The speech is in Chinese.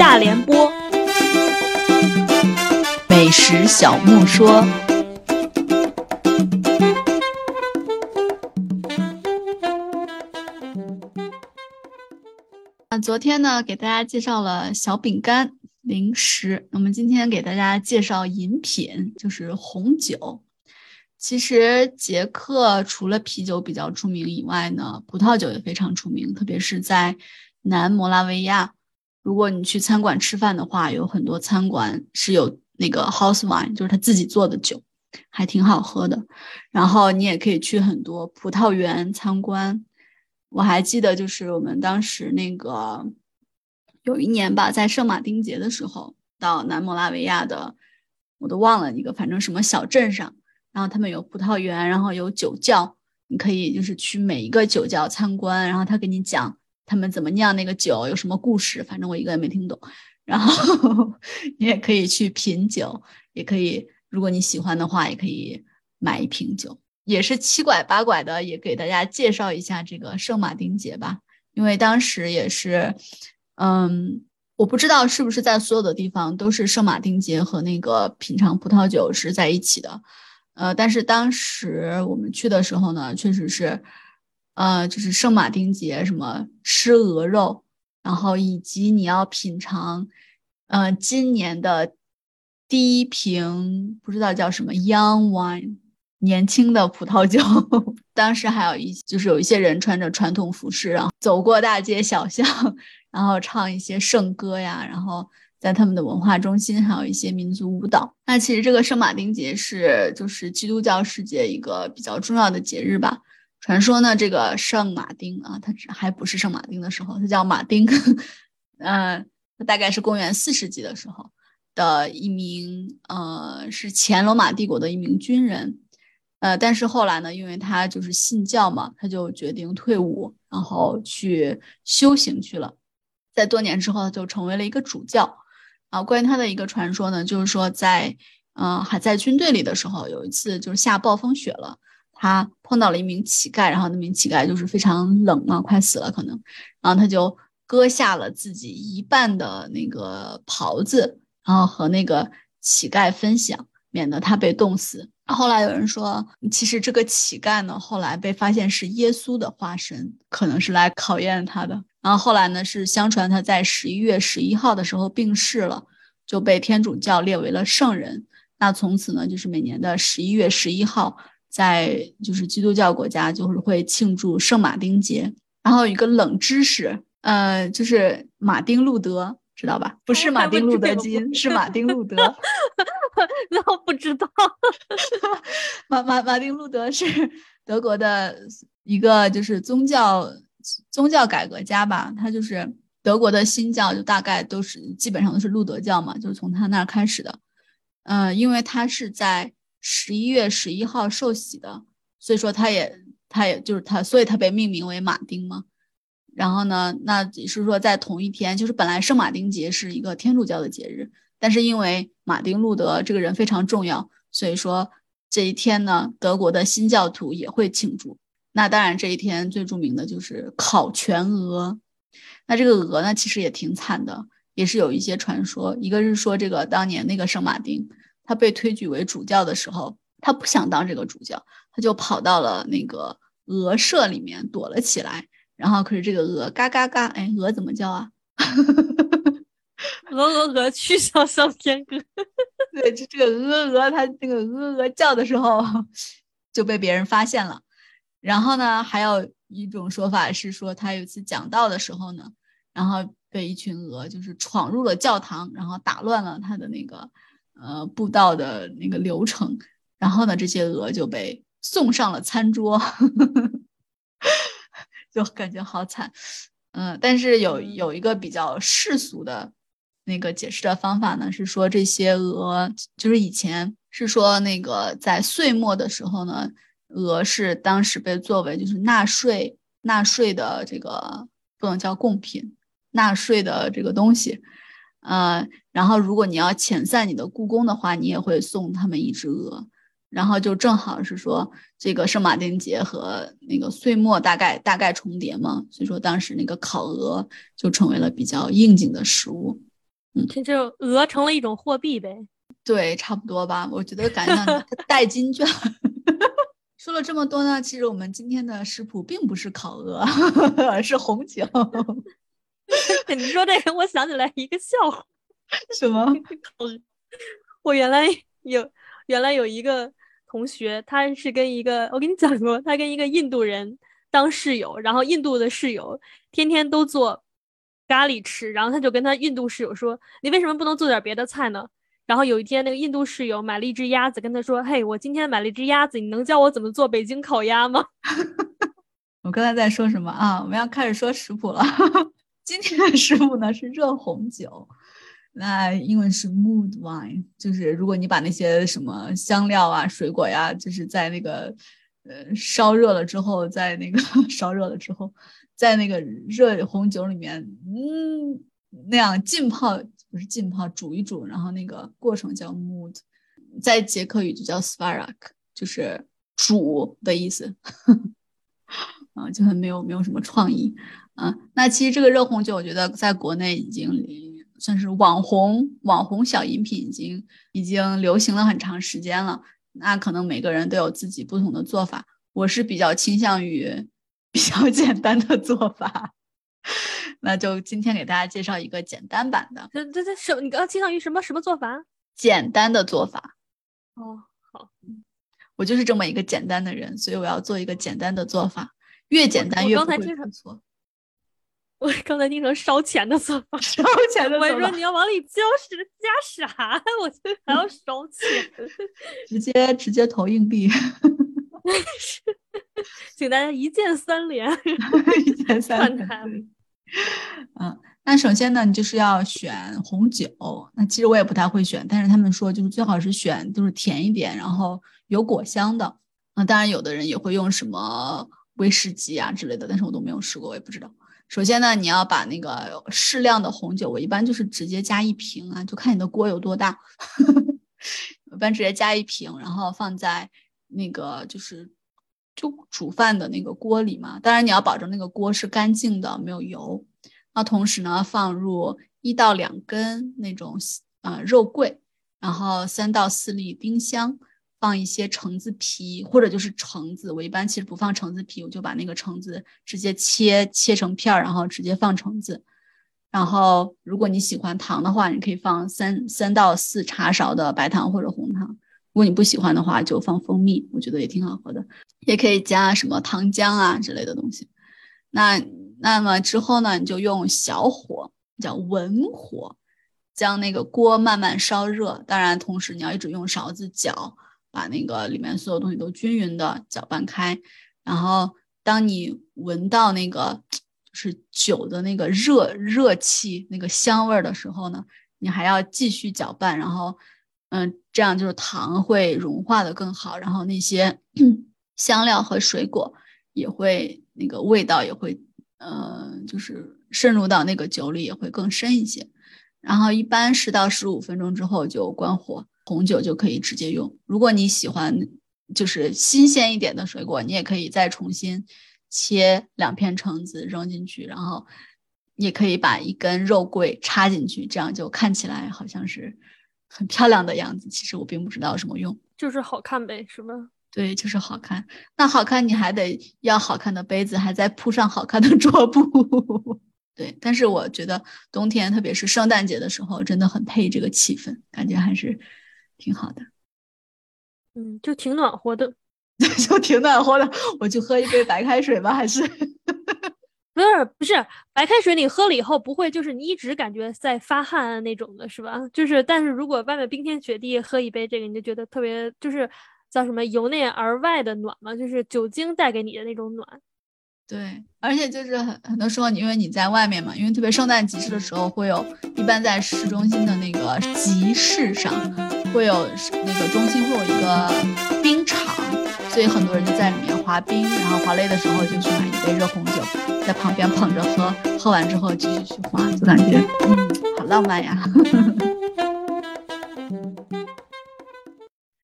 大联播，美食小莫说。啊，昨天呢，给大家介绍了小饼干零食，那么今天给大家介绍饮品，就是红酒。其实捷克除了啤酒比较出名以外呢，葡萄酒也非常出名，特别是在南摩拉维亚。如果你去餐馆吃饭的话，有很多餐馆是有那个 house wine，就是他自己做的酒，还挺好喝的。然后你也可以去很多葡萄园参观。我还记得，就是我们当时那个有一年吧，在圣马丁节的时候，到南摩拉维亚的，我都忘了一个，反正什么小镇上。然后他们有葡萄园，然后有酒窖，你可以就是去每一个酒窖参观，然后他给你讲他们怎么酿那个酒，有什么故事，反正我一个也没听懂。然后 你也可以去品酒，也可以，如果你喜欢的话，也可以买一瓶酒，也是七拐八拐的，也给大家介绍一下这个圣马丁节吧。因为当时也是，嗯，我不知道是不是在所有的地方都是圣马丁节和那个品尝葡萄酒是在一起的。呃，但是当时我们去的时候呢，确实是，呃，就是圣马丁节，什么吃鹅肉，然后以及你要品尝，呃，今年的第一瓶不知道叫什么 Young Wine，年轻的葡萄酒。当时还有一就是有一些人穿着传统服饰，然后走过大街小巷，然后唱一些圣歌呀，然后。在他们的文化中心，还有一些民族舞蹈。那其实这个圣马丁节是就是基督教世界一个比较重要的节日吧。传说呢，这个圣马丁啊，他还不是圣马丁的时候，他叫马丁。嗯，他大概是公元四世纪的时候的一名呃，是前罗马帝国的一名军人。呃，但是后来呢，因为他就是信教嘛，他就决定退伍，然后去修行去了。在多年之后，就成为了一个主教。啊，关于他的一个传说呢，就是说在，嗯，还在军队里的时候，有一次就是下暴风雪了，他碰到了一名乞丐，然后那名乞丐就是非常冷嘛，快死了可能，然后他就割下了自己一半的那个袍子，然后和那个乞丐分享，免得他被冻死。后来有人说，其实这个乞丐呢，后来被发现是耶稣的化身，可能是来考验他的。然后后来呢，是相传他在十一月十一号的时候病逝了，就被天主教列为了圣人。那从此呢，就是每年的十一月十一号，在就是基督教国家就是会庆祝圣马丁节。然后一个冷知识，呃，就是马丁路德，知道吧？不是马丁路德金，是马丁路德。那我不知道，马马马丁路德是德国的一个就是宗教。宗教改革家吧，他就是德国的新教，就大概都是基本上都是路德教嘛，就是从他那儿开始的。嗯，因为他是在十一月十一号受洗的，所以说他也他也就是他，所以他被命名为马丁嘛。然后呢，那也是说在同一天，就是本来圣马丁节是一个天主教的节日，但是因为马丁路德这个人非常重要，所以说这一天呢，德国的新教徒也会庆祝。那当然，这一天最著名的就是烤全鹅。那这个鹅呢，其实也挺惨的，也是有一些传说。一个是说，这个当年那个圣马丁，他被推举为主教的时候，他不想当这个主教，他就跑到了那个鹅舍里面躲了起来。然后，可是这个鹅嘎嘎嘎，哎，鹅怎么叫啊？鹅鹅鹅，去向上天歌。对，就这个鹅鹅，它那个鹅鹅叫的时候，就被别人发现了。然后呢，还有一种说法是说，他有一次讲道的时候呢，然后被一群鹅就是闯入了教堂，然后打乱了他的那个呃布道的那个流程，然后呢，这些鹅就被送上了餐桌，就感觉好惨。嗯，但是有有一个比较世俗的那个解释的方法呢，是说这些鹅就是以前是说那个在岁末的时候呢。鹅是当时被作为就是纳税纳税的这个不能叫贡品，纳税的这个东西，呃，然后如果你要遣散你的故宫的话，你也会送他们一只鹅，然后就正好是说这个圣马丁节和那个岁末大概大概重叠嘛，所以说当时那个烤鹅就成为了比较应景的食物。嗯这就鹅成了一种货币呗。对，差不多吧。我觉得感觉到 代金券。说了这么多呢，其实我们今天的食谱并不是烤鹅，而 是红酒。你说这个，我想起来一个笑话。什么？我原来有原来有一个同学，他是跟一个我跟你讲过，他跟一个印度人当室友，然后印度的室友天天都做咖喱吃，然后他就跟他印度室友说：“你为什么不能做点别的菜呢？”然后有一天，那个印度室友买了一只鸭子，跟他说：“嘿，我今天买了一只鸭子，你能教我怎么做北京烤鸭吗？” 我刚才在说什么啊？我们要开始说食谱了。今天的食谱呢是热红酒，那英文是 mood wine，就是如果你把那些什么香料啊、水果呀，就是在那个呃烧热了之后，在那个 烧热了之后，在那个热红酒里面，嗯，那样浸泡。不是浸泡，煮一煮，然后那个过程叫 mood，在捷克语就叫 svarak，就是煮的意思，啊，就很没有没有什么创意，啊，那其实这个热红酒，我觉得在国内已经算是网红网红小饮品，已经已经流行了很长时间了。那可能每个人都有自己不同的做法，我是比较倾向于比较 简单的做法。那就今天给大家介绍一个简单版的。这这这什？你刚刚倾向于什么什么做法？简单的做法。哦，好，我就是这么一个简单的人，所以我要做一个简单的做法，越简单越不会错。我刚才听成烧钱的做法，烧钱的。我说你要往里浇是加啥？我觉得还要烧钱，直接直接投硬币。请大家一键三连，一键三连。嗯，那首先呢，你就是要选红酒。那其实我也不太会选，但是他们说就是最好是选就是甜一点，然后有果香的。那当然有的人也会用什么威士忌啊之类的，但是我都没有试过，我也不知道。首先呢，你要把那个适量的红酒，我一般就是直接加一瓶啊，就看你的锅有多大，我一般直接加一瓶，然后放在那个就是。就煮饭的那个锅里嘛，当然你要保证那个锅是干净的，没有油。那同时呢，放入一到两根那种呃肉桂，然后三到四粒丁香，放一些橙子皮或者就是橙子。我一般其实不放橙子皮，我就把那个橙子直接切切成片儿，然后直接放橙子。然后如果你喜欢糖的话，你可以放三三到四茶勺的白糖或者红糖。如果你不喜欢的话，就放蜂蜜，我觉得也挺好喝的。也可以加什么糖浆啊之类的东西。那那么之后呢，你就用小火，叫文火，将那个锅慢慢烧热。当然，同时你要一直用勺子搅，把那个里面所有东西都均匀的搅拌开。然后，当你闻到那个是酒的那个热热气、那个香味儿的时候呢，你还要继续搅拌，然后。嗯，这样就是糖会融化的更好，然后那些 香料和水果也会那个味道也会，呃，就是渗入到那个酒里也会更深一些。然后一般十到十五分钟之后就关火，红酒就可以直接用。如果你喜欢就是新鲜一点的水果，你也可以再重新切两片橙子扔进去，然后也可以把一根肉桂插进去，这样就看起来好像是。很漂亮的样子，其实我并不知道有什么用，就是好看呗，是吧？对，就是好看。那好看，你还得要好看的杯子，还在铺上好看的桌布。对，但是我觉得冬天，特别是圣诞节的时候，真的很配这个气氛，感觉还是挺好的。嗯，就挺暖和的，就挺暖和的。我去喝一杯白开水吧，还是？不是不是白开水，你喝了以后不会就是你一直感觉在发汗那种的，是吧？就是但是如果外面冰天雪地，喝一杯这个，你就觉得特别就是叫什么由内而外的暖嘛，就是酒精带给你的那种暖。对，而且就是很很多时候，因为你在外面嘛，因为特别圣诞集市的时候会有，一般在市中心的那个集市上会有那个中心会有一个冰场，所以很多人就在里面滑冰，然后滑累的时候就去买一杯热红酒，在旁边捧着喝，喝完之后继续去滑，就感觉嗯，好浪漫呀。